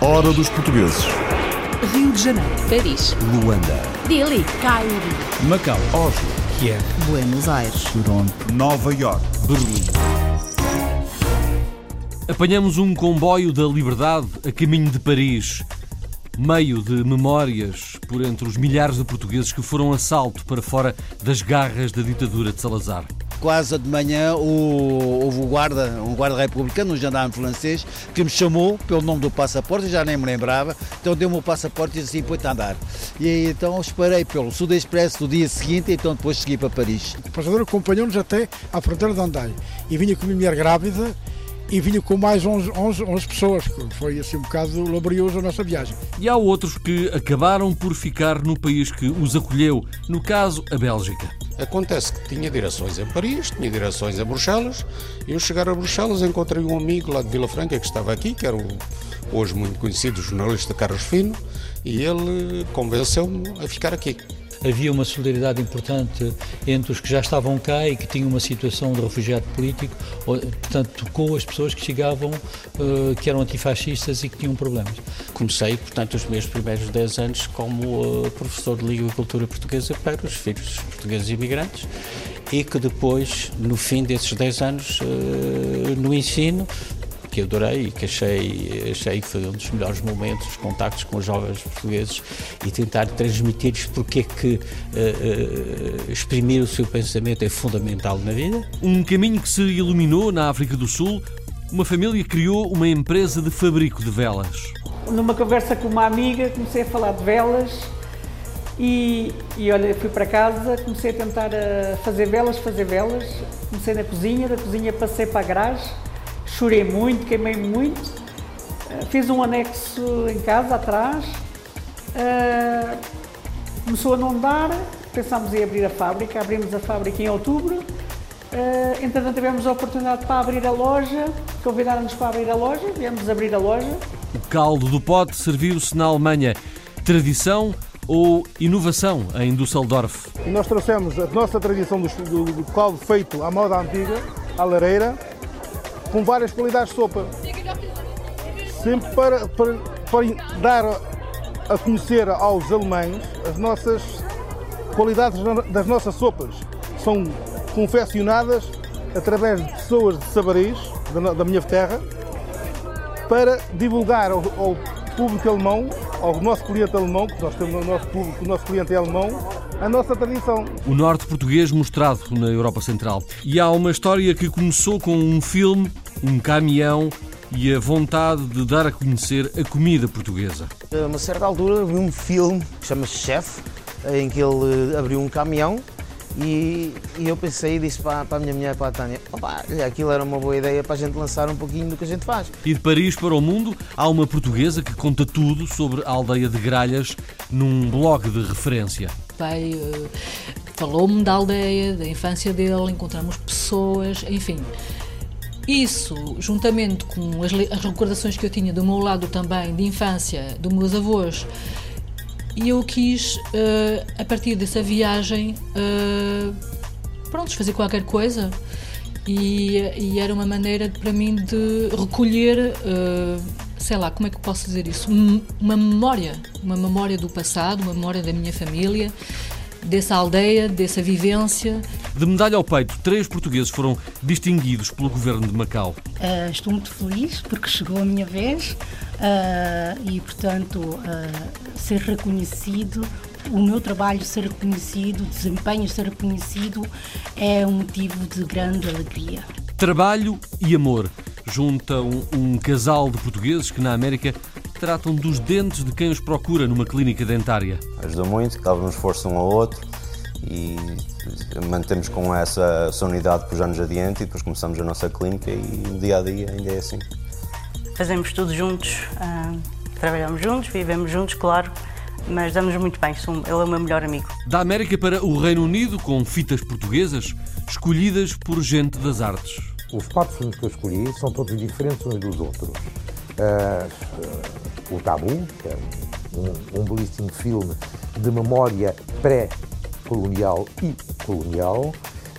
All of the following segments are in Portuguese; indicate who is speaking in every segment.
Speaker 1: Hora dos portugueses.
Speaker 2: Rio de Janeiro,
Speaker 3: Paris,
Speaker 1: Luanda.
Speaker 2: Dili, Cairo,
Speaker 4: Macau,
Speaker 1: Oslo.
Speaker 4: Kiev,
Speaker 2: Buenos Aires,
Speaker 1: Toronto. Nova York.
Speaker 4: Berlim.
Speaker 5: Apanhamos um comboio da liberdade a caminho de Paris, meio de memórias por entre os milhares de portugueses que foram a salto para fora das garras da ditadura de Salazar.
Speaker 6: Quase de manhã o- houve o guarda, um guarda republicano, um gendarme francês, que me chamou pelo nome do passaporte, já nem me lembrava, então deu-me o passaporte e disse assim, pode andar. E aí então esperei pelo Sud Expresso do dia seguinte, então depois segui para Paris.
Speaker 7: O passageiro acompanhou-nos até à fronteira de Andai e vinha com a minha mulher grávida e vinha com mais 11, 11, 11 pessoas, que foi assim um bocado laborioso a nossa viagem.
Speaker 5: E há outros que acabaram por ficar no país que os acolheu, no caso, a Bélgica.
Speaker 8: Acontece que tinha direções em Paris, tinha direções em Bruxelas. Eu chegar a Bruxelas encontrei um amigo lá de Vila Franca que estava aqui, que era o hoje muito conhecido jornalista Carlos Fino, e ele convenceu-me a ficar aqui.
Speaker 9: Havia uma solidariedade importante entre os que já estavam cá e que tinham uma situação de refugiado político, portanto, com as pessoas que chegavam, eh, que eram antifascistas e que tinham problemas.
Speaker 10: Comecei, portanto, os meus primeiros 10 anos como uh, professor de Língua e Cultura Portuguesa para os filhos portugueses imigrantes e que depois, no fim desses 10 anos uh, no ensino, que adorei e que achei, achei que foi um dos melhores momentos, os contactos com os jovens portugueses e tentar transmitir-lhes porque é que uh, uh, exprimir o seu pensamento é fundamental na vida.
Speaker 5: Um caminho que se iluminou na África do Sul, uma família criou uma empresa de fabrico de velas.
Speaker 11: Numa conversa com uma amiga, comecei a falar de velas e, e olha, fui para casa, comecei a tentar a fazer velas, fazer velas. Comecei na cozinha, da cozinha passei para a garagem, chorei muito, queimei muito. Uh, Fiz um anexo em casa, atrás. Uh, começou a não dar, pensámos em abrir a fábrica, abrimos a fábrica em outubro. Uh, entretanto, tivemos a oportunidade para abrir a loja, convidaram-nos para abrir a loja, viemos abrir a loja.
Speaker 5: O caldo do pote serviu-se na Alemanha. Tradição ou inovação em Düsseldorf?
Speaker 7: Nós trouxemos a nossa tradição do, do, do caldo feito à moda antiga, à lareira, com várias qualidades de sopa. Sempre para, para, para dar a conhecer aos alemães as nossas qualidades das nossas sopas. São confeccionadas através de pessoas de Sabaris, da, da minha terra, para divulgar ao, ao, público alemão, ao nosso cliente alemão, que nós temos o nosso público, o nosso cliente é alemão, a nossa tradição.
Speaker 5: O norte português mostrado na Europa Central. E há uma história que começou com um filme, um caminhão e a vontade de dar a conhecer a comida portuguesa.
Speaker 12: A uma certa altura vi um filme que chama-se Chef, em que ele abriu um caminhão e, e, eu pensei e disse para, para a minha mulher, para a Tânia, opa, aquilo era uma boa ideia para a gente lançar um pouquinho do que a gente faz.
Speaker 5: E de Paris para o mundo, há uma portuguesa que conta tudo sobre a aldeia de Gralhas num blog de referência.
Speaker 3: O pai uh, falou-me da aldeia, da infância dele, encontramos pessoas, enfim. Isso, juntamente com as, as recordações que eu tinha do meu lado também, de infância, dos meus avós, e eu quis, uh, a partir dessa viagem, uh, pronto, fazer qualquer coisa. E, e, era uma maneira para mim de recolher, uh, sei lá, como é que posso dizer isso? Uma memória, uma memória do passado, uma memória da minha família, dessa aldeia, dessa vivência.
Speaker 5: De medalha ao peito, três portugueses foram distinguidos pelo governo de Macau.
Speaker 13: Uh, estou muito feliz porque chegou a minha vez uh, e, portanto, uh, ser reconhecido, o meu trabalho ser reconhecido, o desempenho ser reconhecido é um motivo de grande alegria.
Speaker 5: Trabalho e amor juntam um casal de portugueses que na América tratam dos dentes de quem os procura numa clínica dentária.
Speaker 14: Ajudou muito, dávamos força um ao outro e mantemos com essa, essa unidade por anos adiante e depois começamos a nossa clínica e no dia a dia ainda é assim.
Speaker 15: Fazemos tudo juntos, uh, trabalhamos juntos, vivemos juntos, claro, mas damos muito bem, ele é o meu melhor amigo.
Speaker 5: Da América para o Reino Unido, com fitas portuguesas escolhidas por gente das artes.
Speaker 16: Os quatro filmes que eu escolhi são todos diferentes uns dos outros. Uh, o Tabu, que é um, um belíssimo filme de memória pré-colonial e colonial.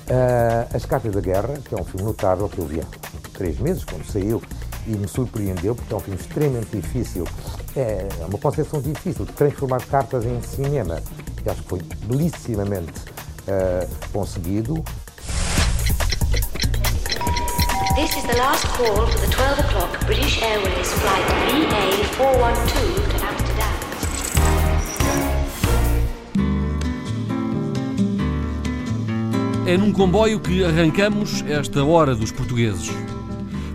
Speaker 16: Uh, As Cartas da Guerra, que é um filme notável que eu vi há três meses, quando saiu,
Speaker 17: e me surpreendeu, porque é um filme extremamente difícil, é uma concepção difícil de transformar cartas em cinema, que acho que foi belissimamente uh, conseguido.
Speaker 1: This is the last call for the 12 o'clock British Airways flight VA412 to Amsterdam.
Speaker 5: É num comboio que arrancamos esta hora dos portugueses.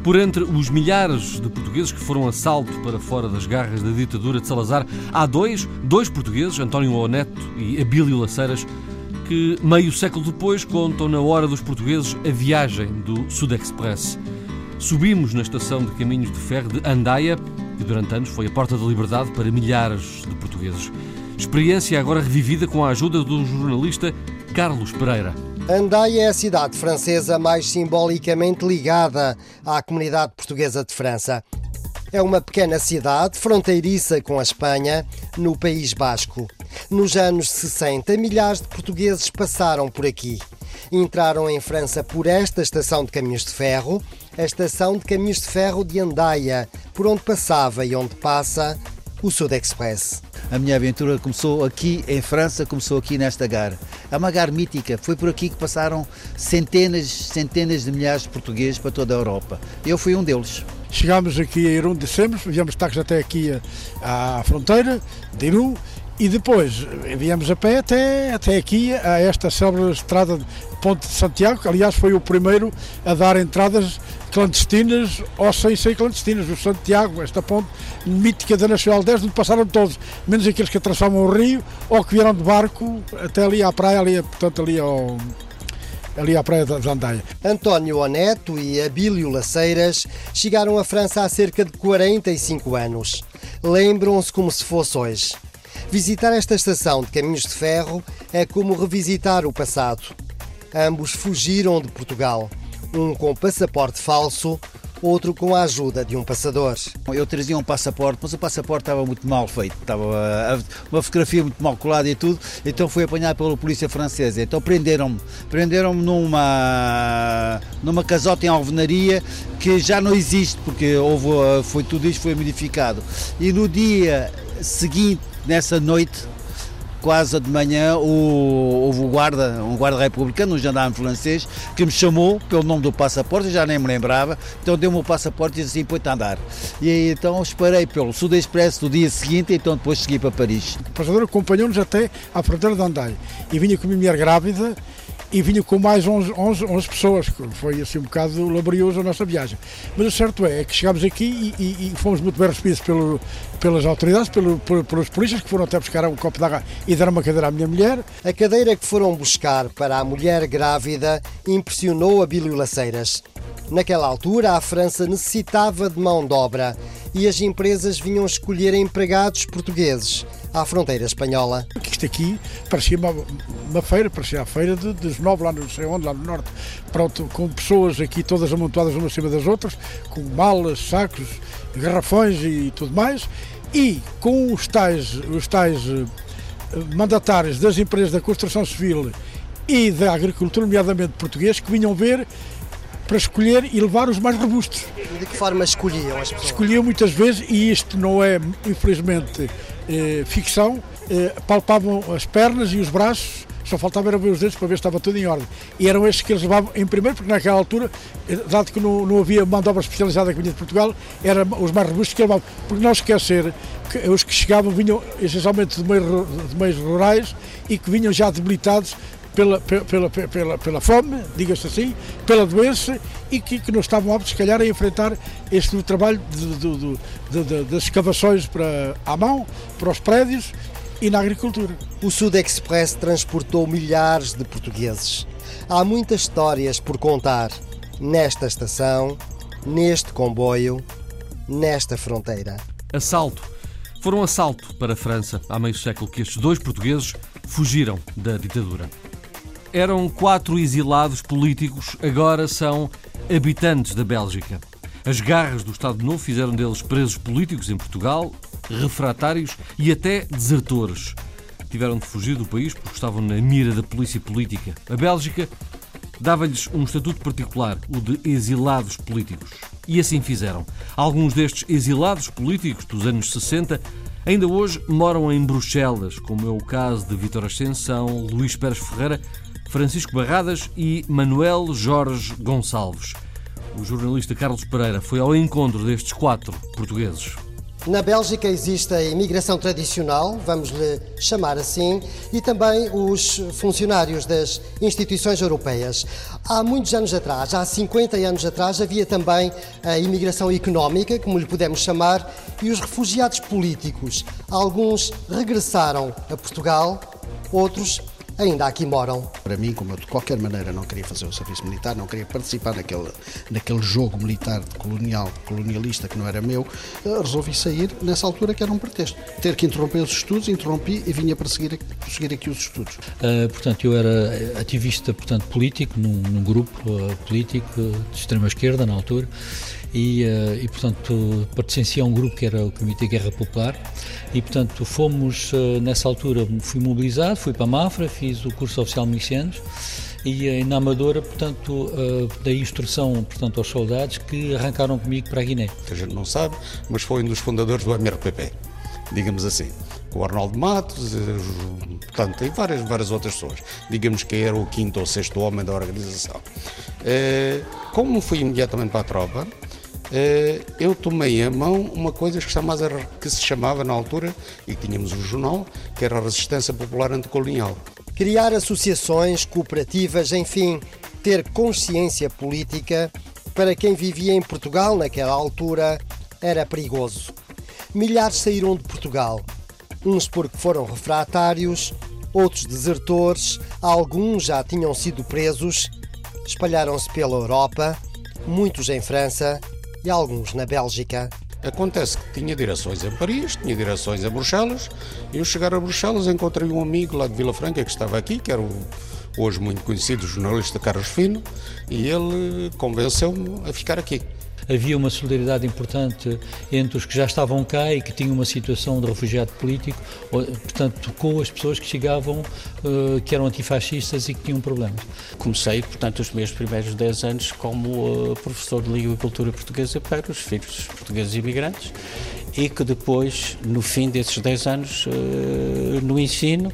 Speaker 5: Por entre os milhares de portugueses que foram a salto para fora das garras da ditadura de Salazar, há dois, dois portugueses, António Oneto e Abílio Laceiras, que meio século depois contam na hora dos portugueses a viagem do Sud Express. Subimos na estação de caminhos de ferro de Andaia, que durante anos foi a porta da liberdade para milhares de portugueses. Experiência agora revivida com a ajuda do jornalista Carlos Pereira.
Speaker 18: Andaia é a cidade francesa mais simbolicamente ligada à comunidade portuguesa de França. É uma pequena cidade fronteiriça com a Espanha, no País Basco. Nos anos 60, milhares de portugueses passaram por aqui. Entraram em França por esta estação de caminhos de ferro, a estação de caminhos de ferro de Andaia, por onde passava e onde passa o Sud Express.
Speaker 6: A minha aventura começou aqui em França, começou aqui nesta gar. É uma gar mítica, foi por aqui que passaram centenas, centenas de milhares de portugueses para toda a Europa. Eu fui um deles.
Speaker 19: Chegámos aqui a Irum, dissemos, viemos táxi até aqui à fronteira de Irum e depois viemos a pé até, até aqui, a esta célebre estrada de Ponte de Santiago, que aliás foi o primeiro a dar entradas clandestinas ou sem ser clandestinas. O Santiago, esta ponte mítica da Nacional 10, onde passaram todos, menos aqueles que atravessavam o rio ou que vieram de barco até ali à praia, ali, portanto ali ao, ali à praia de Andaia.
Speaker 18: António Oneto e Abílio Laceiras chegaram à França há cerca de 45 anos. Lembram-se como se fosse hoje. Visitar esta estação de caminhos de ferro é como revisitar o passado. Ambos fugiram de Portugal, um com passaporte falso, outro com a ajuda de um passador.
Speaker 6: Eu trazia um passaporte, mas o passaporte estava muito mal feito, estava uma fotografia muito mal colada e tudo, então fui apanhado pela polícia francesa. Então prenderam-me, prenderam-me numa numa casota em alvenaria que já não existe porque houve, foi tudo isto foi modificado. E no dia seguinte nessa noite, quase de manhã, o, houve um guarda, um guarda republicano, um jandarme francês, que me chamou pelo nome do passaporte, já nem me lembrava, então deu-me o passaporte e disse assim, põe-te a andar. E então esperei pelo Sud do dia seguinte, então depois segui para Paris.
Speaker 19: O passador acompanhou-nos até à fronteira de Andai e vinha com a minha mulher grávida e vinha com mais 11, 11, 11 pessoas, foi assim um bocado laborioso a nossa viagem. Mas o certo é, é que chegámos aqui e, e, e fomos muito bem recebidos pelo, pelas autoridades, pelo, pelos polícias que foram até buscar um copo de água e deram uma cadeira à minha mulher.
Speaker 18: A cadeira que foram buscar para a mulher grávida impressionou a Bílio Laceiras. Naquela altura, a França necessitava de mão de obra e as empresas vinham escolher empregados portugueses à fronteira espanhola.
Speaker 19: Isto aqui parecia uma, uma feira, parecia a feira de, de Genove, lá não sei onde, lá no norte, pronto, com pessoas aqui todas amontoadas umas cima das outras, com malas, sacos, garrafões e tudo mais, e com os tais, os tais eh, mandatários das empresas da construção civil e da agricultura, nomeadamente português, que vinham ver para escolher e levar os mais robustos.
Speaker 18: E de que forma escolhiam as pessoas?
Speaker 19: Escolhiam muitas vezes, e isto não é, infelizmente, eh, ficção, eh, palpavam as pernas e os braços, só faltava era ver os dedos para ver se estava tudo em ordem. E eram estes que eles levavam em primeiro, porque naquela altura, eh, dado que não, não havia mão de obra especializada que vinha de Portugal, eram os mais robustos que levavam. Porque não esquecer que os que chegavam vinham essencialmente de meios, de meios rurais e que vinham já debilitados pela, pela, pela, pela fome, diga-se assim, pela doença e que, que não estavam aptos, se calhar, a enfrentar este trabalho de, de, de, de, das escavações para, à mão, para os prédios e na agricultura.
Speaker 18: O Sud Express transportou milhares de portugueses. Há muitas histórias por contar nesta estação, neste comboio, nesta fronteira.
Speaker 5: Assalto. Foram assalto para a França há meio século que estes dois portugueses fugiram da ditadura. Eram quatro exilados políticos, agora são habitantes da Bélgica. As garras do Estado Novo fizeram deles presos políticos em Portugal, refratários e até desertores. Tiveram de fugir do país porque estavam na mira da polícia política. A Bélgica dava-lhes um estatuto particular, o de exilados políticos. E assim fizeram. Alguns destes exilados políticos dos anos 60 ainda hoje moram em Bruxelas, como é o caso de Vítor Ascensão, Luís Pérez Ferreira, Francisco Barradas e Manuel Jorge Gonçalves. O jornalista Carlos Pereira foi ao encontro destes quatro portugueses.
Speaker 18: Na Bélgica existe a imigração tradicional, vamos lhe chamar assim, e também os funcionários das instituições europeias. Há muitos anos atrás, há 50 anos atrás, havia também a imigração económica, como lhe podemos chamar, e os refugiados políticos. Alguns regressaram a Portugal, outros ainda aqui moram.
Speaker 20: Para mim, como eu de qualquer maneira não queria fazer o serviço militar, não queria participar naquele, naquele jogo militar colonial, colonialista que não era meu, eh, resolvi sair nessa altura que era um pretexto. Ter que interromper os estudos, interrompi e vinha para seguir, seguir aqui os estudos.
Speaker 9: Uh, portanto, eu era ativista portanto, político num, num grupo uh, político de extrema esquerda na altura e, uh, e portanto pertencia a um grupo que era o Comitê Guerra Popular e portanto fomos uh, nessa altura fui mobilizado fui para a Mafra fiz o curso oficial milicianos e uh, na Amadora portanto dei instrução portanto aos soldados que arrancaram comigo para a Guiné
Speaker 8: a gente não sabe mas foi um dos fundadores do MRPP digamos assim o Arnaldo Matos, portanto, e várias, várias outras pessoas. Digamos que era o quinto ou sexto homem da organização. Como fui imediatamente para a tropa, eh, eu tomei a mão uma coisa que, que se chamava na altura, e tínhamos um jornal, que era a Resistência Popular Anticolonial.
Speaker 18: Criar associações, cooperativas, enfim, ter consciência política, para quem vivia em Portugal naquela altura, era perigoso. Milhares saíram de Portugal, uns porque foram refratários, outros desertores, alguns já tinham sido presos, espalharam-se pela Europa, muitos em França e alguns na Bélgica.
Speaker 8: Acontece que tinha direções em Paris, tinha direções em Bruxelas, e eu chegar a Bruxelas encontrei um amigo lá de Vila Franca que estava aqui, que era o hoje muito conhecido jornalista Carlos Fino, e ele convenceu-me a ficar aqui
Speaker 9: havia uma solidariedade importante entre os que já estavam cá e que tinham uma situação de refugiado político, portanto, com as pessoas que chegavam, eh, que eram antifascistas e que tinham problemas.
Speaker 10: Comecei, portanto, os meus primeiros 10 anos como eh, professor de Língua e Cultura Portuguesa para os filhos portugueses imigrantes e que depois, no fim desses 10 anos eh, no ensino,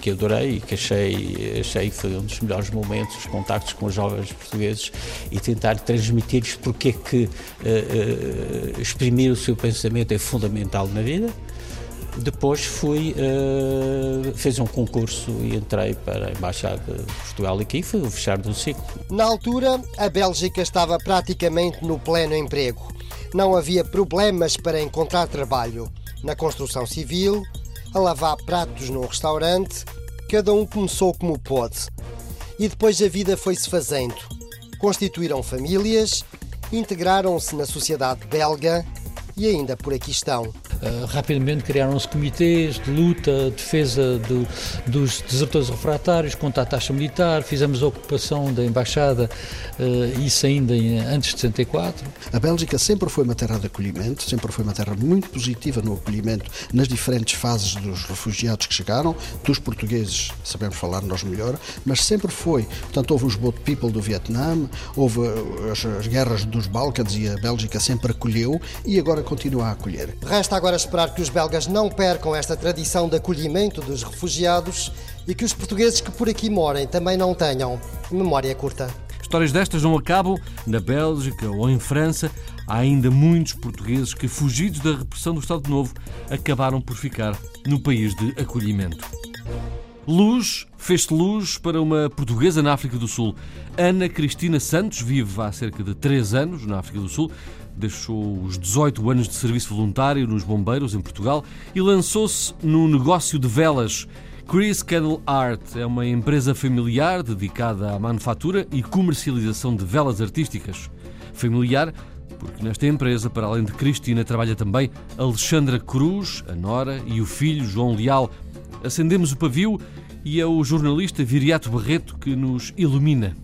Speaker 10: que adorei que achei, achei que foi um dos melhores momentos, os contactos com os jovens portugueses e tentar transmitir-lhes porque é que uh, uh, exprimir o seu pensamento é fundamental na vida. Depois fui, uh, fez um concurso e entrei para a Embaixada de Portugal aqui, foi o fechar do ciclo.
Speaker 18: Na altura, a Bélgica estava praticamente no pleno emprego. Não havia problemas para encontrar trabalho. Na construção civil, a lavar pratos num restaurante, cada um começou como pôde. E depois a vida foi-se fazendo. Constituíram famílias, integraram-se na sociedade belga e ainda por aqui estão.
Speaker 9: Uh, rapidamente criaram-se comitês de luta, defesa do, dos desertores refratários contra a taxa militar, fizemos a ocupação da embaixada, uh, isso ainda em, antes de 64.
Speaker 20: A Bélgica sempre foi uma terra de acolhimento, sempre foi uma terra muito positiva no acolhimento nas diferentes fases dos refugiados que chegaram, dos portugueses, sabemos falar nós melhor, mas sempre foi. Portanto, houve os boat people do Vietnã, houve as, as guerras dos Balcãs e a Bélgica sempre acolheu e agora continua a acolher.
Speaker 18: Resta agora esperar que os belgas não percam esta tradição de acolhimento dos refugiados e que os portugueses que por aqui morem também não tenham memória curta.
Speaker 5: Histórias destas não acabam na Bélgica ou em França. Há ainda muitos portugueses que, fugidos da repressão do Estado Novo, acabaram por ficar no país de acolhimento. Luz, fez-se luz para uma portuguesa na África do Sul. Ana Cristina Santos vive há cerca de 3 anos na África do Sul deixou os 18 anos de serviço voluntário nos bombeiros em Portugal e lançou-se no negócio de velas. Chris Candle Art é uma empresa familiar dedicada à manufatura e comercialização de velas artísticas. Familiar porque nesta empresa, para além de Cristina, trabalha também Alexandra Cruz, a Nora e o filho João Leal. Acendemos o pavio e é o jornalista Viriato Barreto que nos ilumina.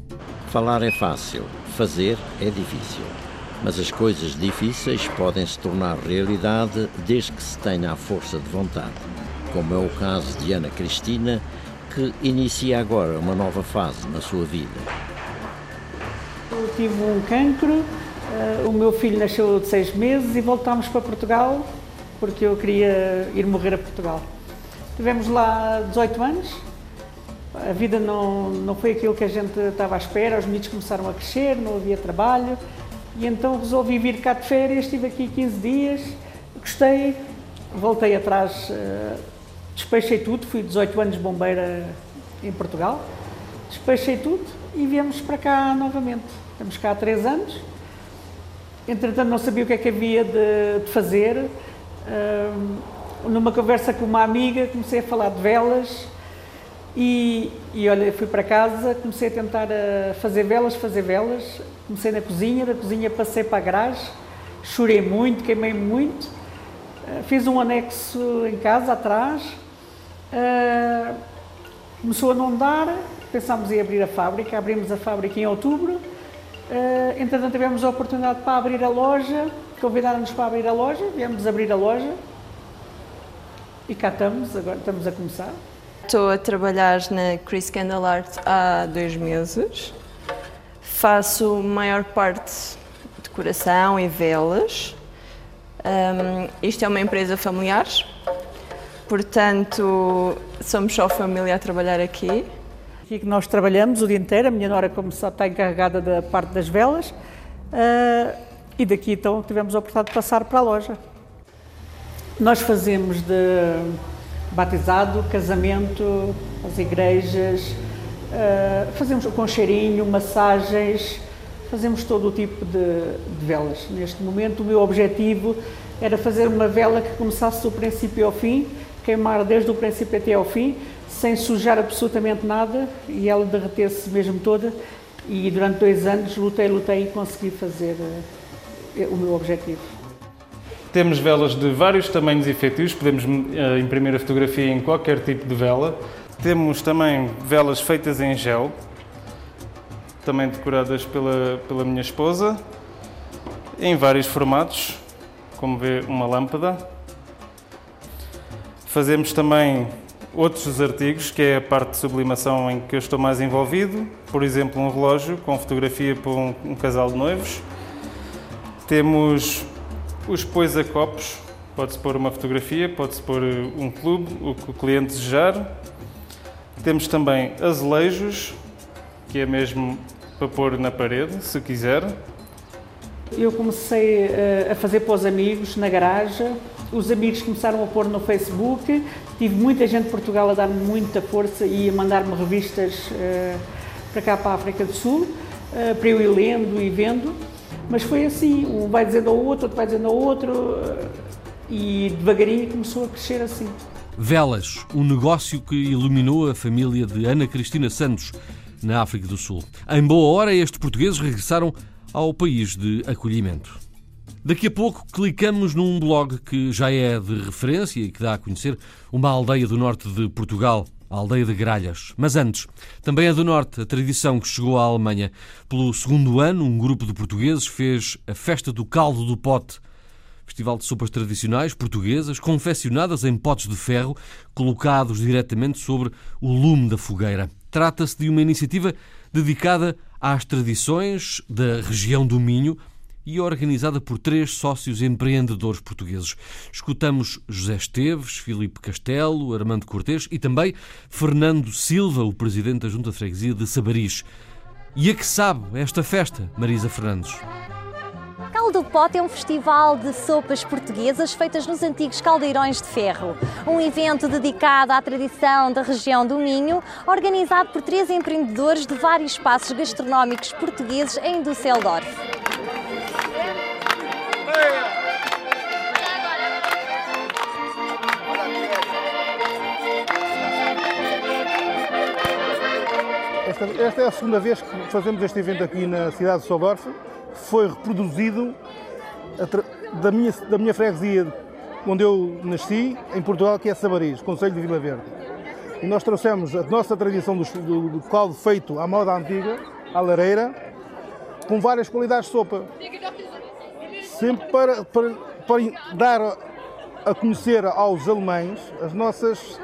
Speaker 21: Falar é fácil, fazer é difícil. Mas as coisas difíceis podem se tornar realidade desde que se tenha a força de vontade, como é o caso de Ana Cristina, que inicia agora uma nova fase na sua vida.
Speaker 11: tive um cancro, uh, o meu filho nasceu de seis meses e voltámos para Portugal porque eu queria ir morrer a Portugal. Tivemos lá 18 anos, a vida não, não foi aquilo que a gente estava à espera, os miúdos começaram a crescer, não havia trabalho e então resolvi vir cá de férias, estive aqui 15 dias, gostei, voltei atrás, uh, despechei tudo, fui 18 anos bombeira em Portugal, despechei tudo e viemos para cá novamente. Estamos cá há 3 anos, entretanto não sabia o que é que havia de, de fazer, numa conversa com uma amiga, comecei a falar de velas e, e olha, fui para casa, comecei a tentar a fazer velas, fazer velas. Comecei na cozinha, da cozinha passei para a garagem, chorei muito, queimei muito. Uh, fiz um anexo em casa, atrás. Uh, começou a não dar, pensámos em abrir a fábrica, abrimos a fábrica em outubro. Uh, entretanto, tivemos a oportunidade para abrir a loja Convidaram-nos para abrir a loja, viemos abrir a loja e cá estamos, agora estamos a começar.
Speaker 22: Estou a trabalhar na Chris Candle Art há dois meses. Faço maior parte de decoração e velas. Um, isto é uma empresa familiar, portanto, somos só família a trabalhar aqui.
Speaker 11: Aqui que nós trabalhamos o dia inteiro, a minha nora, como só está encarregada da parte das velas, uh, e daqui então tivemos a oportunidade de passar para a loja. Nós fazemos de batizado, casamento, as igrejas, uh, fazemos com cheirinho, massagens, fazemos todo o tipo de, de, velas. Neste momento, o meu objetivo era fazer uma vela que começasse do princípio ao fim, queimar desde o princípio até ao fim, sem sujar absolutamente nada e ela derreter-se mesmo toda. E durante dois anos lutei, lutei e consegui fazer. Uh, o meu objetivo.
Speaker 23: Temos velas de vários tamanhos e feitios, podemos uh, imprimir a fotografia em qualquer tipo de vela. Temos também velas feitas em gel, também decoradas pela, pela minha esposa, em vários formatos, como vê, uma lâmpada. Fazemos também outros artigos, que é a parte de sublimação em que eu estou mais envolvido, por exemplo, um relógio com fotografia para um, um casal de noivos. Temos os pois a copos, pode-se pôr uma fotografia, pode-se pôr eh, um clube, o que o cliente desejar. Temos também azulejos, que é mesmo para pôr na parede, se quiser.
Speaker 11: Eu comecei eh, a fazer para os amigos na garagem, os amigos começaram a pôr no Facebook, tive muita gente de Portugal a dar-me muita força e a mandar-me revistas eh, para cá, para a África do Sul, para eu ir lendo e vendo. Mas foi assim, um vai dizendo ao outro, outro vai dizendo ao outro, e devagarinho começou a crescer assim.
Speaker 5: Velas, um negócio que iluminou a família de Ana Cristina Santos, na África do Sul. Em boa hora, estes portugueses regressaram ao país de acolhimento. Daqui a pouco clicamos num blog que já é de referência e que dá a conhecer uma aldeia do norte de Portugal, a aldeia de Gralhas. Mas antes, também é do Norte a tradição que chegou à Alemanha. Pelo segundo ano, um grupo de portugueses fez a Festa do Caldo do Pote. Festival de sopas tradicionais portuguesas, confeccionadas em potes de ferro, colocados diretamente sobre o lume da fogueira. Trata-se de uma iniciativa dedicada às tradições da região do Minho, e organizada por três sócios empreendedores portugueses. Escutamos José Esteves, Filipe Castelo, Armando Cortês e também Fernando Silva, o presidente da Junta de Freguesia de Sabaris. E a que sabe esta festa, Marisa Fernandes?
Speaker 24: Caldo Pote é um festival de sopas portuguesas feitas nos antigos caldeirões de ferro. Um evento dedicado à tradição da região do Minho, organizado por três empreendedores de vários espaços gastronómicos portugueses em Düsseldorf.
Speaker 19: Esta, esta, é a segunda vez que fazemos este evento aqui na cidade de Soldorf. Foi reproduzido da minha, da minha freguesia, onde eu nasci, em Portugal, que é Sabaris, Conselho de Vila Verde. E nós trouxemos a nossa tradição do, do, do caldo feito à moda antiga, à lareira, com várias qualidades de sopa. Sempre para, para, para dar a conhecer aos alemães as nossas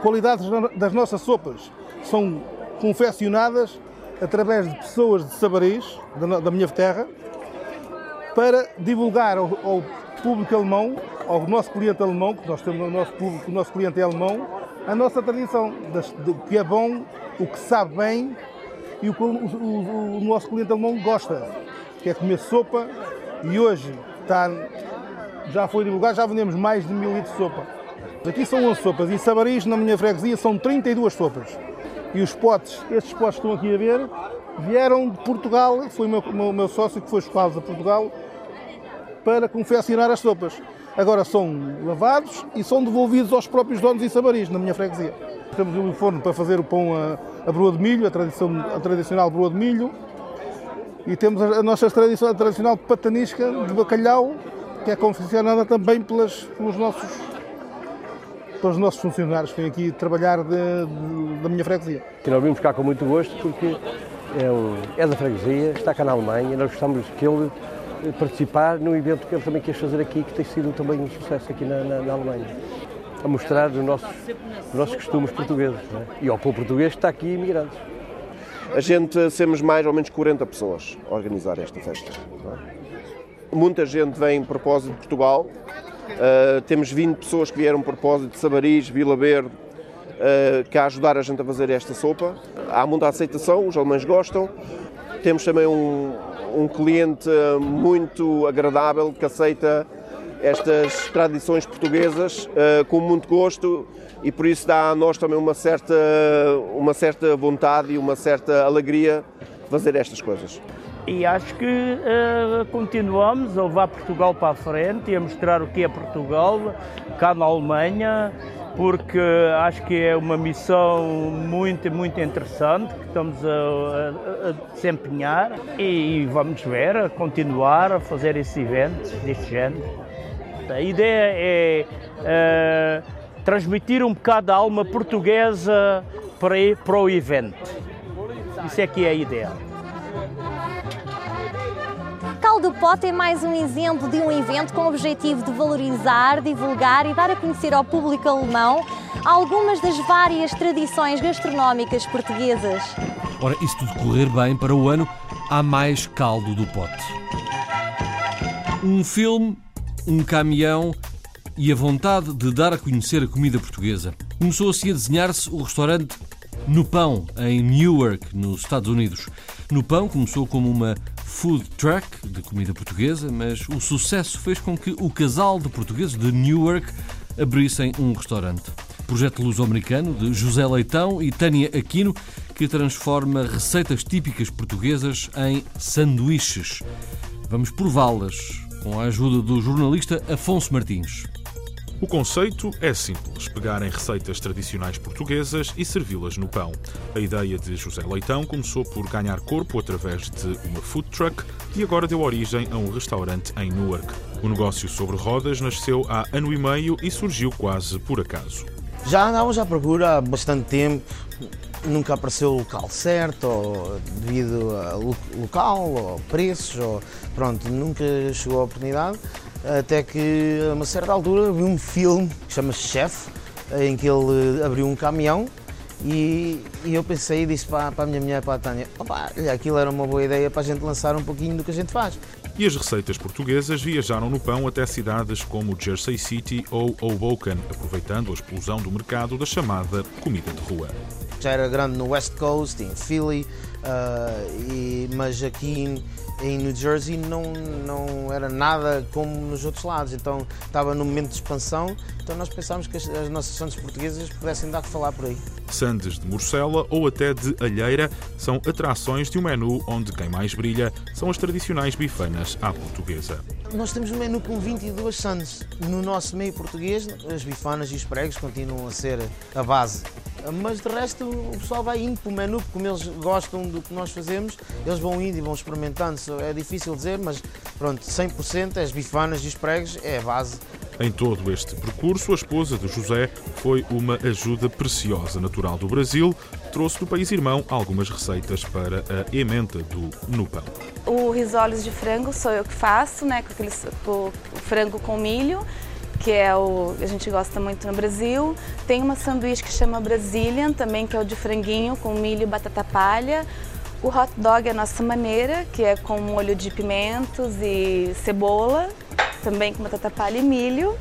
Speaker 19: qualidades das nossas sopas. São confeccionadas
Speaker 7: através de pessoas de Sabaris, da, minha terra, para divulgar ao, público alemão, ao nosso cliente alemão, que nós temos o nosso público, o nosso cliente é alemão, a nossa tradição, do que é bom, o que sabe bem e o que o, o, o nosso cliente alemão gosta, que é comer sopa e hoje está, já foi divulgado, já vendemos mais de mil litros de sopa. Aqui são 11 sopas e Sabaris, na minha freguesia, são 32 sopas. E os potes, estes potes que estão aqui a ver, vieram de Portugal, foi o meu, meu, meu sócio que foi escolado a Portugal, para confeccionar as sopas. Agora são lavados e são devolvidos aos próprios donos e sabaris, na minha freguesia. Temos um forno para fazer o pão a, a broa de milho, a, tradição, a tradicional broa de milho, e temos a, a nossa tradicional, a tradicional patanisca de bacalhau, que é confeccionada também pelas, pelos nossos pelos nossos funcionários que vêm aqui trabalhar de, de, da minha freguesia.
Speaker 25: Que nós vimos cá com muito gosto porque é, um, é da freguesia, está cá na Alemanha e nós gostamos que ele eh, participar num evento que ele também quis fazer aqui, que tem sido também um sucesso aqui na, na, na Alemanha. A mostrar os nossos, os nossos costumes portugueses é? e ao povo português que está aqui imigrantes.
Speaker 26: A gente somos mais ou menos 40 pessoas a organizar esta festa. É? Muita gente vem em propósito de Portugal, Uh, temos 20 pessoas que vieram a propósito de Sabaris, Vila Verde, uh, a ajudar a gente a fazer esta sopa. Há muita aceitação, os alemães gostam. Temos também um, um cliente muito agradável que aceita estas tradições portuguesas uh, com muito gosto e por isso dá a nós também uma certa, uma certa vontade e uma certa alegria fazer estas coisas
Speaker 27: e acho que uh, continuamos a levar Portugal para a frente e a mostrar o que é Portugal cá na Alemanha, porque acho que é uma missão muito, muito interessante que estamos a, a, a desempenhar e vamos ver, a continuar a fazer esses eventos deste género. A ideia é uh, transmitir um bocado a alma portuguesa para, para o evento. Isso é que é a ideia.
Speaker 24: Caldo Pote é mais um exemplo de um evento com o objetivo de valorizar, divulgar e dar a conhecer ao público alemão algumas das várias tradições gastronómicas portuguesas.
Speaker 5: Ora, e se tudo correr bem para o ano, há mais caldo do pote. Um filme, um caminhão e a vontade de dar a conhecer a comida portuguesa. Começou assim a desenhar-se o restaurante No Pão, em Newark, nos Estados Unidos. No Pão começou como uma food truck de comida portuguesa, mas o sucesso fez com que o casal de portugueses de Newark abrissem um restaurante. Projeto luso-americano de José Leitão e Tânia Aquino, que transforma receitas típicas portuguesas em sanduíches. Vamos prová-las com a ajuda do jornalista Afonso Martins.
Speaker 28: O conceito é simples: pegar em receitas tradicionais portuguesas e servi-las no pão. A ideia de José Leitão começou por ganhar corpo através de uma food truck e agora deu origem a um restaurante em Newark. O negócio sobre rodas nasceu há ano e meio e surgiu quase por acaso.
Speaker 12: Já andávamos à procura há bastante tempo, nunca apareceu o local certo, ou devido a local, ou preços, ou pronto, nunca chegou a oportunidade até que a uma certa altura vi um filme que chama-se Chef, em que ele abriu um caminhão e, e eu pensei e disse para, para, a minha mulher, para a Tânia, opa, aquilo era uma boa ideia para a gente lançar um pouquinho do que a gente faz.
Speaker 28: E as receitas portuguesas viajaram no pão até cidades como Jersey City ou Hoboken, aproveitando a explosão do mercado da chamada comida de rua.
Speaker 12: Já era grande no West Coast, em Philly, uh, e, mas aqui em New Jersey não, não era nada como nos outros lados, então estava no momento de expansão, então nós pensámos que as, as nossas sandes portuguesas pudessem dar que falar por aí.
Speaker 28: Sandes de morcela ou até de alheira são atrações de um menu onde quem mais brilha são as tradicionais bifanas à portuguesa.
Speaker 12: Nós temos um menu com 22 sandes. No nosso meio português, as bifanas e os pregos continuam a ser a base. Mas de resto o pessoal vai indo para o menu, como eles gostam do que nós fazemos, eles vão indo e vão experimentando. É difícil dizer, mas pronto, 100% as bifanas e os pregos é a base.
Speaker 28: Em todo este percurso, a esposa de José foi uma ajuda preciosa. Natural do Brasil, trouxe do país irmão algumas receitas para a emenda do no pão.
Speaker 29: O risoles de frango sou eu que faço, né, com aquele com frango com milho que é o a gente gosta muito no Brasil. Tem uma sanduíche que chama Brazilian, também que é o de franguinho com milho e batata palha. O hot dog é a nossa maneira, que é com molho de pimentos e cebola, também com batata palha e milho.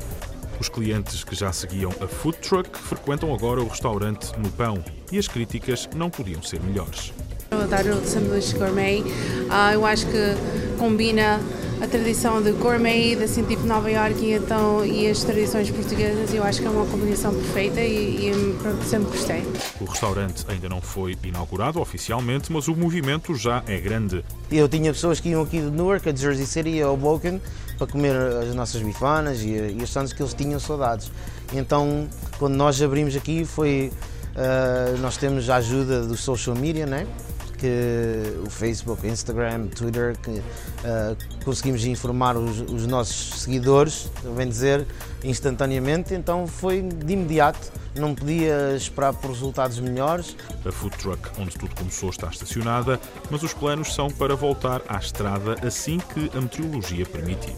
Speaker 28: Os clientes que já seguiam a food truck frequentam agora o restaurante no Pão e as críticas não podiam ser melhores.
Speaker 30: Eu adoro o sanduíche gourmet. Uh, eu acho que combina a tradição de gourmet, assim tipo Nova York e, então, e as tradições portuguesas. Eu acho que é uma combinação perfeita e, e pronto, sempre gostei.
Speaker 28: O restaurante ainda não foi inaugurado oficialmente, mas o movimento já é grande.
Speaker 12: Eu tinha pessoas que iam aqui de Newark, a Jersey City e a Hoboken para comer as nossas bifanas e, e as sandes que eles tinham saudades. Então, quando nós abrimos aqui, foi uh, nós temos a ajuda do social media, né? Que o Facebook, Instagram, Twitter, que uh, conseguimos informar os, os, nossos seguidores, bem dizer, instantaneamente, então foi de imediato, não podia esperar por resultados melhores.
Speaker 28: A food truck onde tudo começou está estacionada, mas os planos são para voltar à estrada assim que a meteorologia permitir.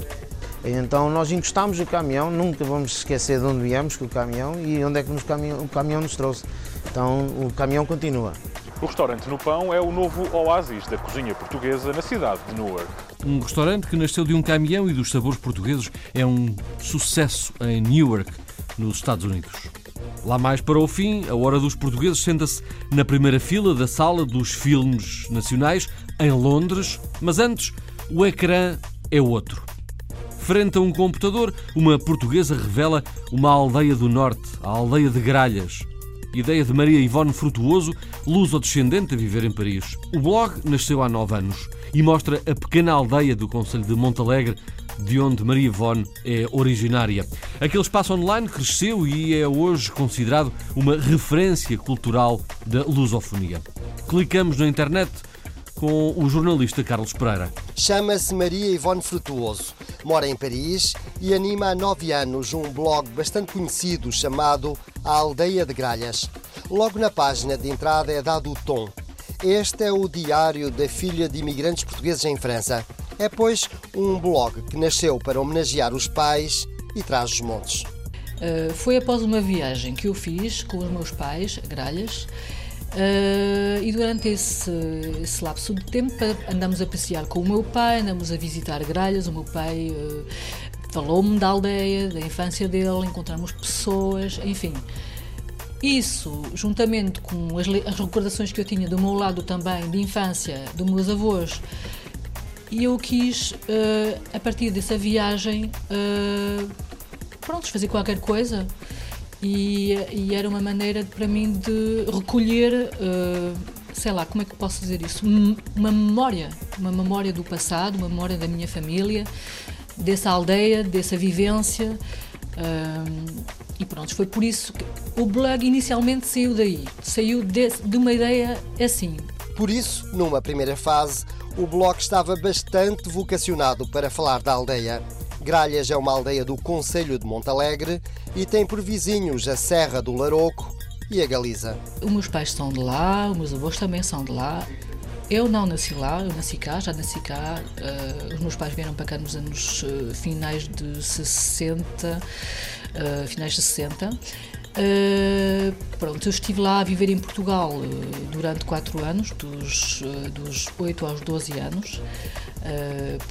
Speaker 12: Então nós encostámos o caminhão, nunca vamos esquecer de onde viemos com o caminhão e onde é que nos caminhão, o caminhão nos trouxe. Então o caminhão continua.
Speaker 28: O restaurante no Pão é o novo oásis da cozinha portuguesa na cidade de Newark.
Speaker 5: Um restaurante que nasceu de um caminhão e dos sabores portugueses é um sucesso em Newark, nos Estados Unidos. Lá mais para o fim, a Hora dos Portugueses senta-se na primeira fila da sala dos filmes nacionais, em Londres, mas antes, o ecrã é outro. Frente a um computador, uma portuguesa revela uma aldeia do norte, a aldeia de Gralhas. Ideia de Maria Ivone Frutuoso, luso-descendente a viver em Paris. O blog nasceu há nove anos e mostra a pequena aldeia do Conselho de Montalegre, de onde Maria Ivone é originária. Aquele espaço online cresceu e é hoje considerado uma referência cultural da lusofonia. Clicamos na internet com o jornalista Carlos Pereira.
Speaker 18: Chama-se Maria Ivone Frutuoso, mora em Paris e anima há nove anos um blog bastante conhecido chamado A Aldeia de Gralhas. Logo na página de entrada é dado o tom. Este é o diário da filha de imigrantes portugueses em França. É, pois, um blog que nasceu para homenagear os pais e traz os montes.
Speaker 3: Uh, foi após uma viagem que eu fiz com os meus pais, a Gralhas, Uh, e durante esse, esse, lapso de tempo andamos a passear com o meu pai, andamos a visitar gralhas. O meu pai uh, falou-me da aldeia, da infância dele, encontramos pessoas, enfim. Isso, juntamente com as, as recordações que eu tinha do meu lado também de infância, dos meus avós, e eu quis, uh, a partir dessa viagem, pronto, fazer qualquer coisa e, e, era uma maneira para mim de recolher, uh, sei lá, como é que posso dizer isso? Uma memória, uma memória do passado, uma memória da minha família, dessa aldeia, dessa vivência. Uh, e pronto, foi por isso que o blog inicialmente saiu daí, saiu de, de uma ideia assim.
Speaker 18: Por isso, numa primeira fase, o blog estava bastante vocacionado para falar da aldeia. Gralhas é uma aldeia do Conselho de Montalegre e tem por vizinhos a Serra do Laroco e a Galiza.
Speaker 3: Os meus pais são de lá, os meus avós também são de lá. Eu não nasci lá, eu nasci cá, já nasci cá. Uh, os meus pais vieram para cá nos anos uh, finais de 60, uh, eh, finais de 60. Uh, pronto, eu estive lá a viver em Portugal durante 4 anos, dos, dos 8 aos 12 anos,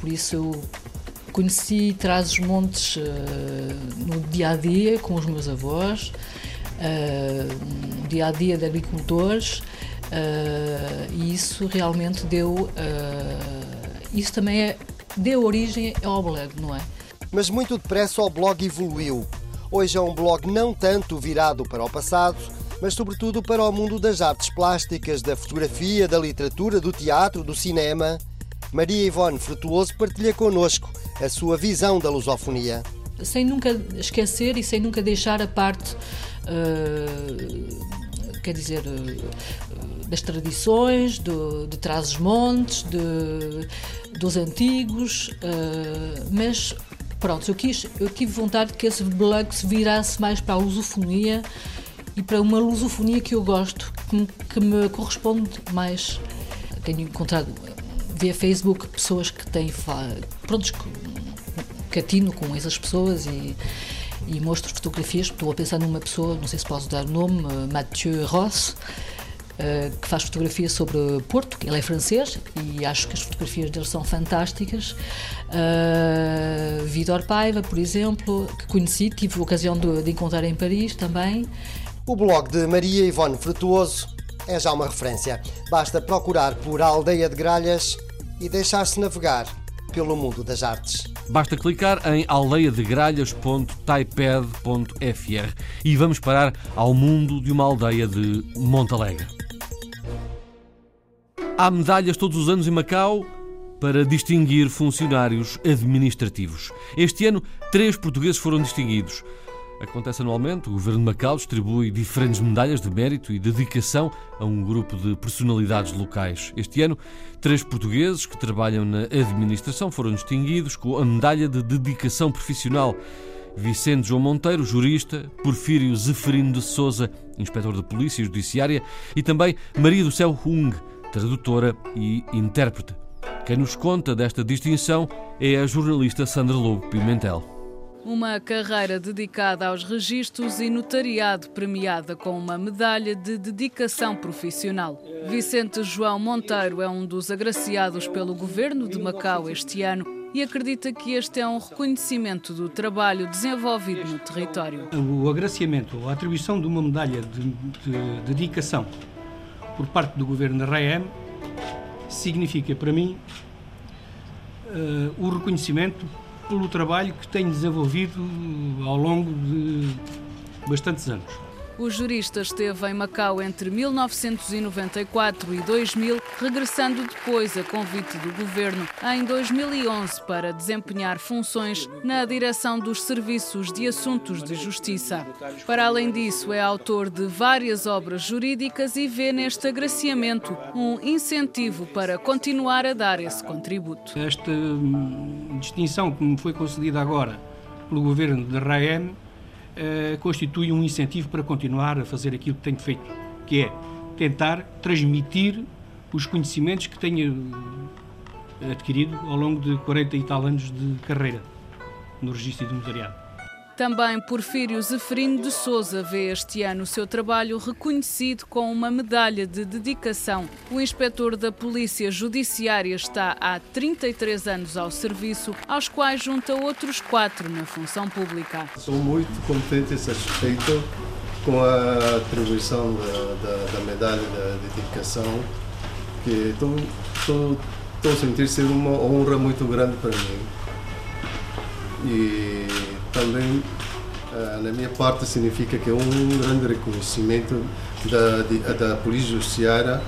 Speaker 3: por isso eu conheci Trás-os-Montes uh, no dia a dia com os meus avós, uh, no dia a dia de agricultores, uh, e isso realmente deu. isso também é, deu origem ao blog, não é?
Speaker 18: Mas muito depressa o blog evoluiu. Hoje é um blog não tanto virado para o passado, mas sobretudo para o mundo das artes plásticas, da fotografia, da literatura, do teatro, do cinema. Maria Ivone Frutuoso partilha connosco a sua visão da lusofonia.
Speaker 3: Sem nunca esquecer e sem nunca deixar a parte, uh, quer dizer, uh, das tradições, do, de trás-os-montes, dos antigos, uh, mas pronto, eu, quis, eu tive vontade que esse blog se virasse mais para a lusofonia e para uma lusofonia que eu gosto, que, que me corresponde mais. Tenho encontrado via Facebook pessoas que têm prontos catino com essas pessoas e, e mostro fotografias. Estou a pensar numa pessoa, não sei se posso dar o nome, Mathieu Ross, uh, que faz fotografia sobre Porto, ele é francês e acho que as fotografias dele são fantásticas. Uh, Vidor Paiva, por exemplo, que conheci, tive a ocasião de, de encontrar em Paris também.
Speaker 18: O blog de Maria Ivone Frutuoso é já uma referência. Basta procurar por Aldeia de Gralhas e deixar-se navegar pelo mundo das artes.
Speaker 5: Basta clicar em aldeiadegralhas.taiped.fr e vamos parar ao mundo de uma aldeia de Montalegre. Há medalhas todos os anos em Macau para distinguir funcionários administrativos. Este ano, três portugueses foram distinguidos. Acontece anualmente, o Governo de Macau distribui diferentes medalhas de mérito e dedicação a um grupo de personalidades locais. Este ano, três portugueses que trabalham na administração foram distinguidos com a medalha de dedicação profissional. Vicente João Monteiro, jurista, Porfírio Zeferino de Souza, inspetor de Polícia Judiciária, e também Maria do Céu Hung, tradutora e intérprete. Quem nos conta desta distinção é a jornalista Sandra Lobo Pimentel.
Speaker 31: Uma carreira dedicada aos registros e notariado premiada com uma medalha de dedicação profissional. Vicente João Monteiro é um dos agraciados pelo governo de Macau este ano e acredita que este é um reconhecimento do trabalho desenvolvido no território.
Speaker 32: O agraciamento, a atribuição de uma medalha de, de dedicação por parte do governo da RAEM significa para mim uh, o reconhecimento pelo trabalho que tenho desenvolvido ao longo de bastantes anos.
Speaker 31: O jurista esteve em Macau entre 1994 e 2000, regressando depois a convite do governo em 2011 para desempenhar funções na direção dos serviços de assuntos de justiça. Para além disso, é autor de várias obras jurídicas e vê neste agraciamento um incentivo para continuar a dar esse contributo.
Speaker 32: Esta hum, distinção que me foi concedida agora pelo governo de RAEM uh, constitui um incentivo para continuar a fazer aquilo que tenho feito, que é tentar transmitir os conhecimentos que tenho eh, adquirido ao longo de 40 e tal anos de carreira no registro do notariado.
Speaker 31: Também Porfírio Zeferino de Souza vê este ano o seu trabalho reconhecido com uma medalha de dedicação. O inspetor da Polícia Judiciária está há 33 anos ao serviço, aos quais junta outros quatro na função pública.
Speaker 33: Sou muito contente e satisfeito com a atribuição da, da, da medalha de dedicação, que estou, a sentir ser uma honra muito grande para mim. E também eh, na minha parte significa que é um grande reconhecimento da, da Polícia Judiciária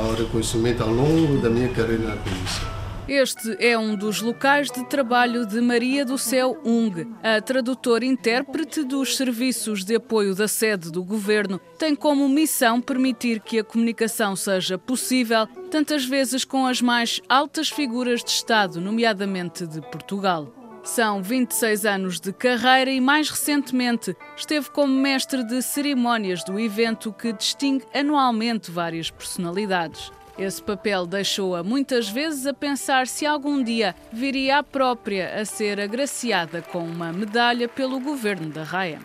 Speaker 33: ao reconhecimento ao longo da minha carreira na polícia.
Speaker 31: Este é um dos locais de trabalho de Maria do Céu Ung, a tradutora-intérprete dos serviços de apoio da sede do governo. Tem como missão permitir que a comunicação seja possível, tantas vezes com as mais altas figuras de Estado, nomeadamente de Portugal. São 26 anos de carreira e, mais recentemente, esteve como mestre de cerimónias do evento que distingue anualmente várias personalidades. Esse papel deixou-a muitas vezes a pensar se algum dia viria a própria a ser agraciada com uma medalha pelo governo da RAEM.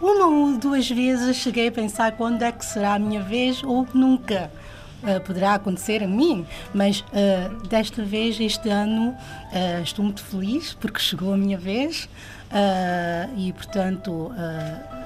Speaker 13: Uma ou duas vezes cheguei a pensar quando é que será a minha vez ou nunca uh, poderá acontecer a mim, mas uh, desta vez, este ano, uh, estou muito feliz porque chegou a minha vez e, portanto,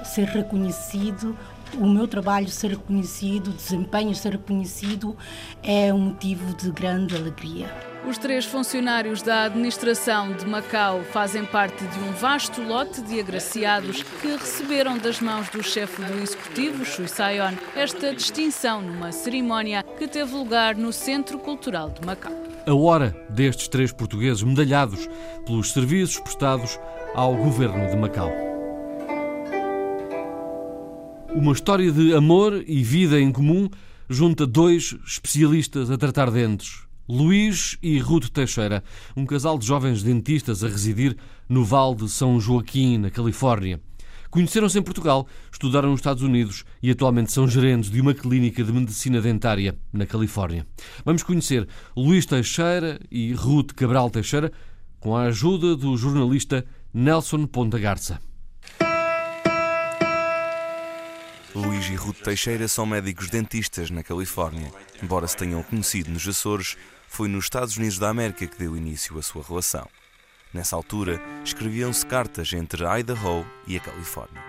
Speaker 13: ser reconhecido o meu trabalho ser reconhecido, o desempenho ser reconhecido, é um motivo de grande alegria.
Speaker 31: Os três funcionários da administração de Macau fazem parte de um vasto lote de agraciados que receberam das mãos do chefe do executivo, Shui Sayon, esta distinção numa cerimónia que teve lugar no Centro Cultural de Macau.
Speaker 5: A hora destes três portugueses medalhados pelos serviços prestados ao governo de Macau. Uma história de amor e vida em comum junta dois especialistas a tratar dentes, Luís e Ruth Teixeira, um casal de jovens dentistas a residir no Vale de São Joaquim, na Califórnia. Conheceram-se em Portugal, estudaram nos Estados Unidos e atualmente são gerentes de uma clínica de medicina dentária na Califórnia. Vamos conhecer Luís Teixeira e Ruth Cabral Teixeira com a ajuda do jornalista Nelson Ponta Garça.
Speaker 34: Luís e Ruth Teixeira são médicos dentistas na Califórnia. Embora se tenham conhecido nos Açores, foi nos Estados Unidos da América que deu início à sua relação. Nessa altura, escreviam-se cartas entre Idaho e a Califórnia.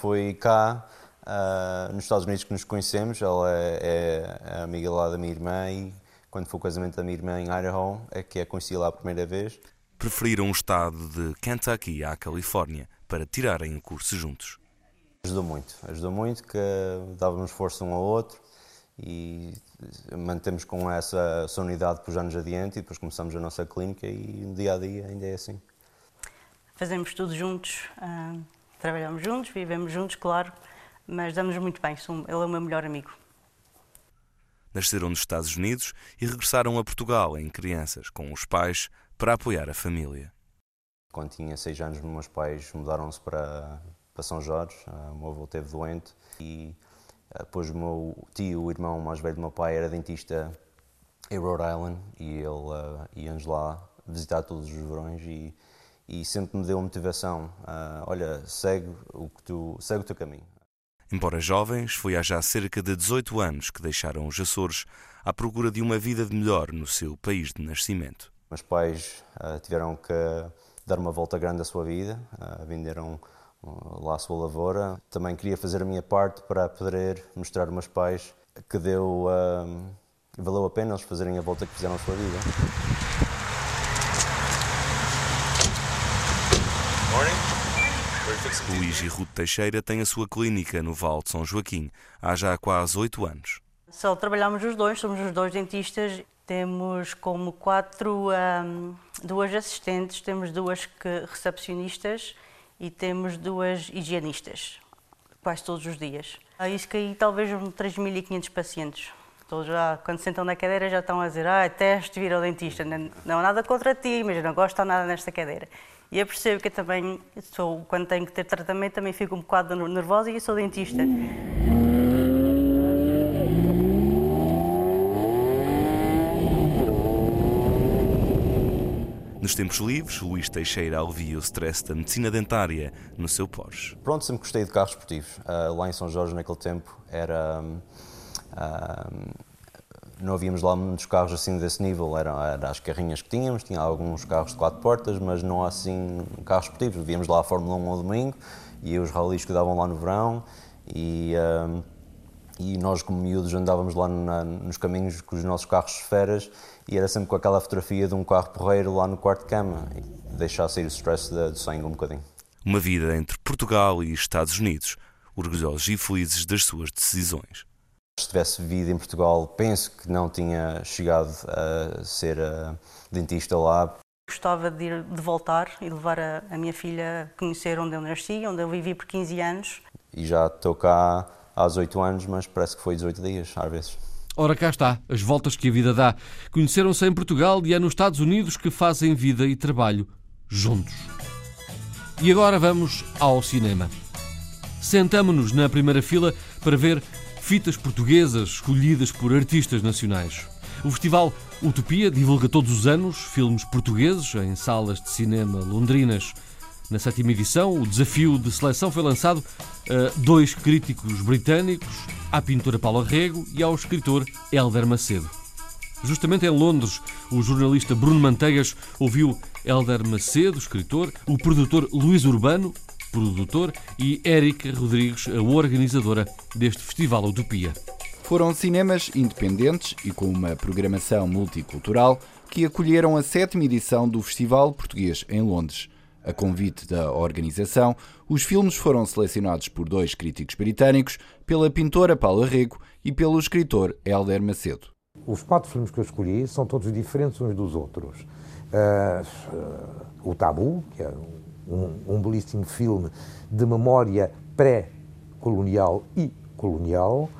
Speaker 12: Foi cá, uh, nos Estados Unidos, que nos conhecemos. Ela é, é amiga lá da minha irmã e, quando foi o casamento da minha irmã em Idaho, é que a conheci lá a primeira vez.
Speaker 34: Preferiram o estado de Kentucky à Califórnia para tirarem o curso juntos.
Speaker 12: Ajudou muito, ajudou muito, que dávamos força um ao outro e mantemos com essa, para os anos adiante e depois começamos a nossa clínica e no dia a dia ainda é assim.
Speaker 15: Fazemos tudo juntos, uh, trabalhamos juntos, vivemos juntos, claro, mas damos muito bem, ele é o meu melhor amigo.
Speaker 34: Nasceram nos Estados Unidos e regressaram a Portugal em crianças, com os pais, para apoiar a família.
Speaker 12: Quando tinha seis anos, meus pais mudaram-se para, para São Jorge, uh, o meu avô esteve doente e depois o meu tio, o irmão mais velho do meu pai, era dentista em Rhode Island e ele uh, ia-nos lá visitar todos os verões e, e sempre me deu motivação. Uh, olha, segue o, que tu, segue o teu caminho.
Speaker 34: Embora jovens, foi há já cerca de 18 anos que deixaram os Açores à procura de uma vida de melhor no seu país de nascimento.
Speaker 12: Meus pais uh, tiveram que dar uma volta grande à sua vida, venderam lá a sua lavoura. Também queria fazer a minha parte para poder mostrar aos meus pais que deu, uh, valeu a pena eles fazerem a volta que fizeram à sua vida.
Speaker 34: Luís e Ruth Teixeira têm a sua clínica no Val de São Joaquim há já quase oito anos.
Speaker 15: Só trabalhamos os dois, somos os dois dentistas. Temos como quatro, um, duas assistentes, temos duas que, recepcionistas e temos duas higienistas, quase todos os dias. A isso que aí talvez 3.500 pacientes. Todos já, quando sentam na cadeira já estão a dizer ah, teste vir ao dentista. Não, não nada contra ti, mas não gosto nada nesta cadeira. E eu percebo que eu também, sou, quando tenho que ter tratamento, também fico um bocado nervosa e eu sou dentista.
Speaker 34: Nos tempos livres, Luís Teixeira alivia o stress da medicina dentária no seu Porsche.
Speaker 12: Pronto, sempre gostei de carros esportivos. Uh, lá em São Jorge, naquele tempo, era. Uh, não havíamos lá muitos carros assim desse nível, eram era as carrinhas que tínhamos, tinha alguns carros de quatro portas, mas não assim carros esportivos. Víamos lá a Fórmula 1 ao domingo e os rallies que davam lá no verão e, e nós como miúdos andávamos lá na, nos caminhos com os nossos carros esferas e era sempre com aquela fotografia de um carro porreiro lá no quarto de cama e deixar sair o stress do sangue um bocadinho.
Speaker 34: Uma vida entre Portugal e Estados Unidos, orgulhosos e felizes das suas decisões.
Speaker 12: Se tivesse vivido em Portugal, penso que não tinha chegado a ser uh, dentista lá.
Speaker 15: Gostava de, ir, de voltar e levar a, a, minha filha a conhecer onde eu nasci, onde eu vivi por 15 anos.
Speaker 12: E já estou cá há 18 anos, mas parece que foi 18 dias, às vezes.
Speaker 5: Ora, cá está, as voltas que a vida dá. Conheceram-se em Portugal e é nos Estados Unidos que fazem vida e trabalho juntos. E agora vamos ao cinema. Sentamo-nos na primeira fila para ver fitas portuguesas escolhidas por artistas nacionais. O festival Utopia divulga todos os anos filmes portugueses em salas de cinema londrinas. Na sétima edição, o desafio de seleção foi lançado dois críticos britânicos, à pintora Paula Rego e ao escritor Helder Macedo. Justamente em Londres, o jornalista Bruno Manteigas ouviu Helder Macedo, escritor, o produtor Luís Urbano produtor, e Érica Rodrigues, a organizadora deste Festival Utopia.
Speaker 4: Foram cinemas independentes e com uma programação multicultural que acolheram a sétima edição do Festival Português em Londres. A convite da organização, os filmes foram selecionados por dois críticos britânicos, pela pintora Paula Rego e pelo escritor Helder Macedo.
Speaker 16: Os quatro filmes que eu escolhi são todos diferentes uns dos outros. Uh, o Tabu, que é um, um belíssimo filme de memória pré-colonial e colonial.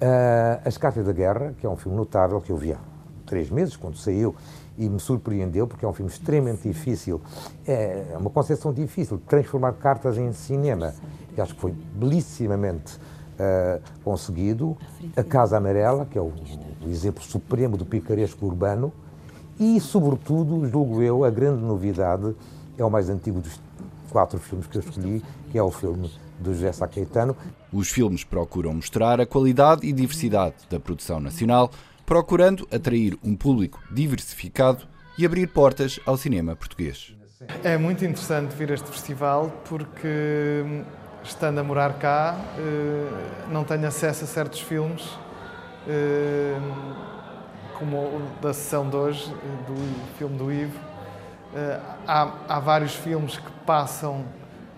Speaker 16: Uh, As Cartas da Guerra, que é um filme notável que eu vi há três meses, quando saiu, e me surpreendeu, porque é um filme extremamente difícil, é uma concepção difícil de transformar cartas em cinema. E acho que foi belissimamente uh, conseguido. A Casa Amarela, que é o, o exemplo supremo do picaresco urbano, e, sobretudo, julgo eu, a grande novidade é o mais antigo dos quatro filmes que eu escolhi, que é o filme do José Sá Caetano.
Speaker 4: Os filmes procuram mostrar a qualidade e diversidade da produção nacional, procurando atrair um público diversificado e abrir portas ao cinema português.
Speaker 35: É muito interessante vir a este festival porque, estando a morar cá, eh, não tenho acesso a certos filmes, eh, como o da sessão de hoje, do filme do Ivo. Eh, há, há vários filmes que passam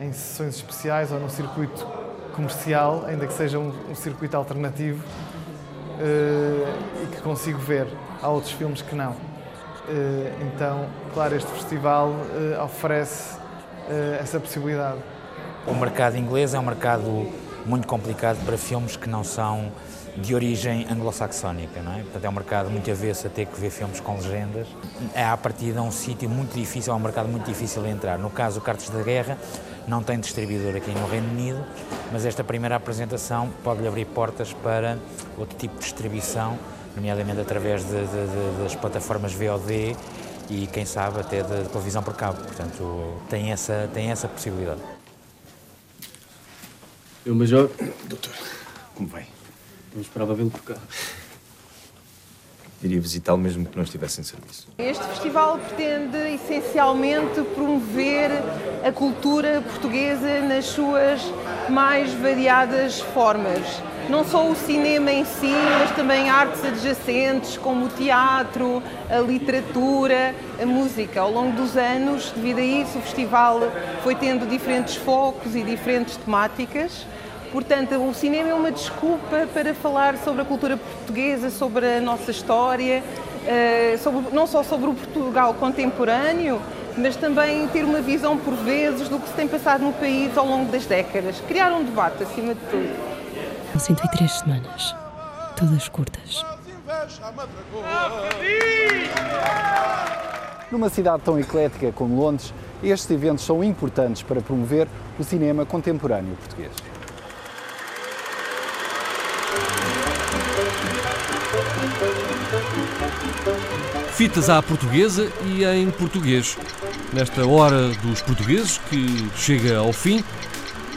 Speaker 35: em sessões especiais ou num circuito comercial, ainda que seja um, um circuito alternativo, e que consigo ver. Há outros filmes que não. Eh, então, claro, este festival eh, oferece eh, essa possibilidade.
Speaker 36: O mercado inglês é um mercado muito complicado para filmes que não são de origem anglo-saxónica, não é? Portanto, é um mercado muito avesso a ter que ver filmes com legendas. É, à partida, um sítio muito difícil, é um mercado muito difícil de entrar. No caso, o Cartas da Guerra não tem distribuidor aqui no Reino Unido, mas esta primeira apresentação pode-lhe abrir portas para outro tipo de distribuição nomeadamente através de, de, de, das plataformas VOD e quem sabe até de, televisão por cabo. Portanto, tem essa, tem essa possibilidade.
Speaker 37: Eu, Major.
Speaker 38: Doutor, como vai?
Speaker 37: Não esperava vê-lo por cá.
Speaker 38: Iria visitá-lo mesmo que não estivesse em serviço.
Speaker 39: Este festival pretende essencialmente promover a cultura portuguesa nas suas mais variadas formas não só o cinema em si, mas também artes adjacentes como o teatro, a literatura, a música. Ao longo dos anos, devido a isso, o festival foi tendo diferentes focos e diferentes temáticas. Portanto, o cinema é uma desculpa para falar sobre a cultura portuguesa, sobre a nossa história, eh, sobre, não só sobre o Portugal contemporâneo, mas também ter uma visão, por vezes, do que se tem passado no país ao longo das décadas. Criar um debate, acima de tudo.
Speaker 40: São 103 semanas, todas curtas.
Speaker 41: Numa cidade tão eclética como Londres, estes eventos são importantes para promover o cinema contemporâneo português.
Speaker 5: Fitas à portuguesa e em português. Nesta hora dos portugueses, que chega ao fim,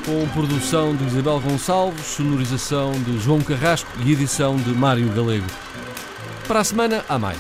Speaker 5: com produção de Isabel Gonçalves, sonorização de João Carrasco e edição de Mário Galego. Para a semana, há mais.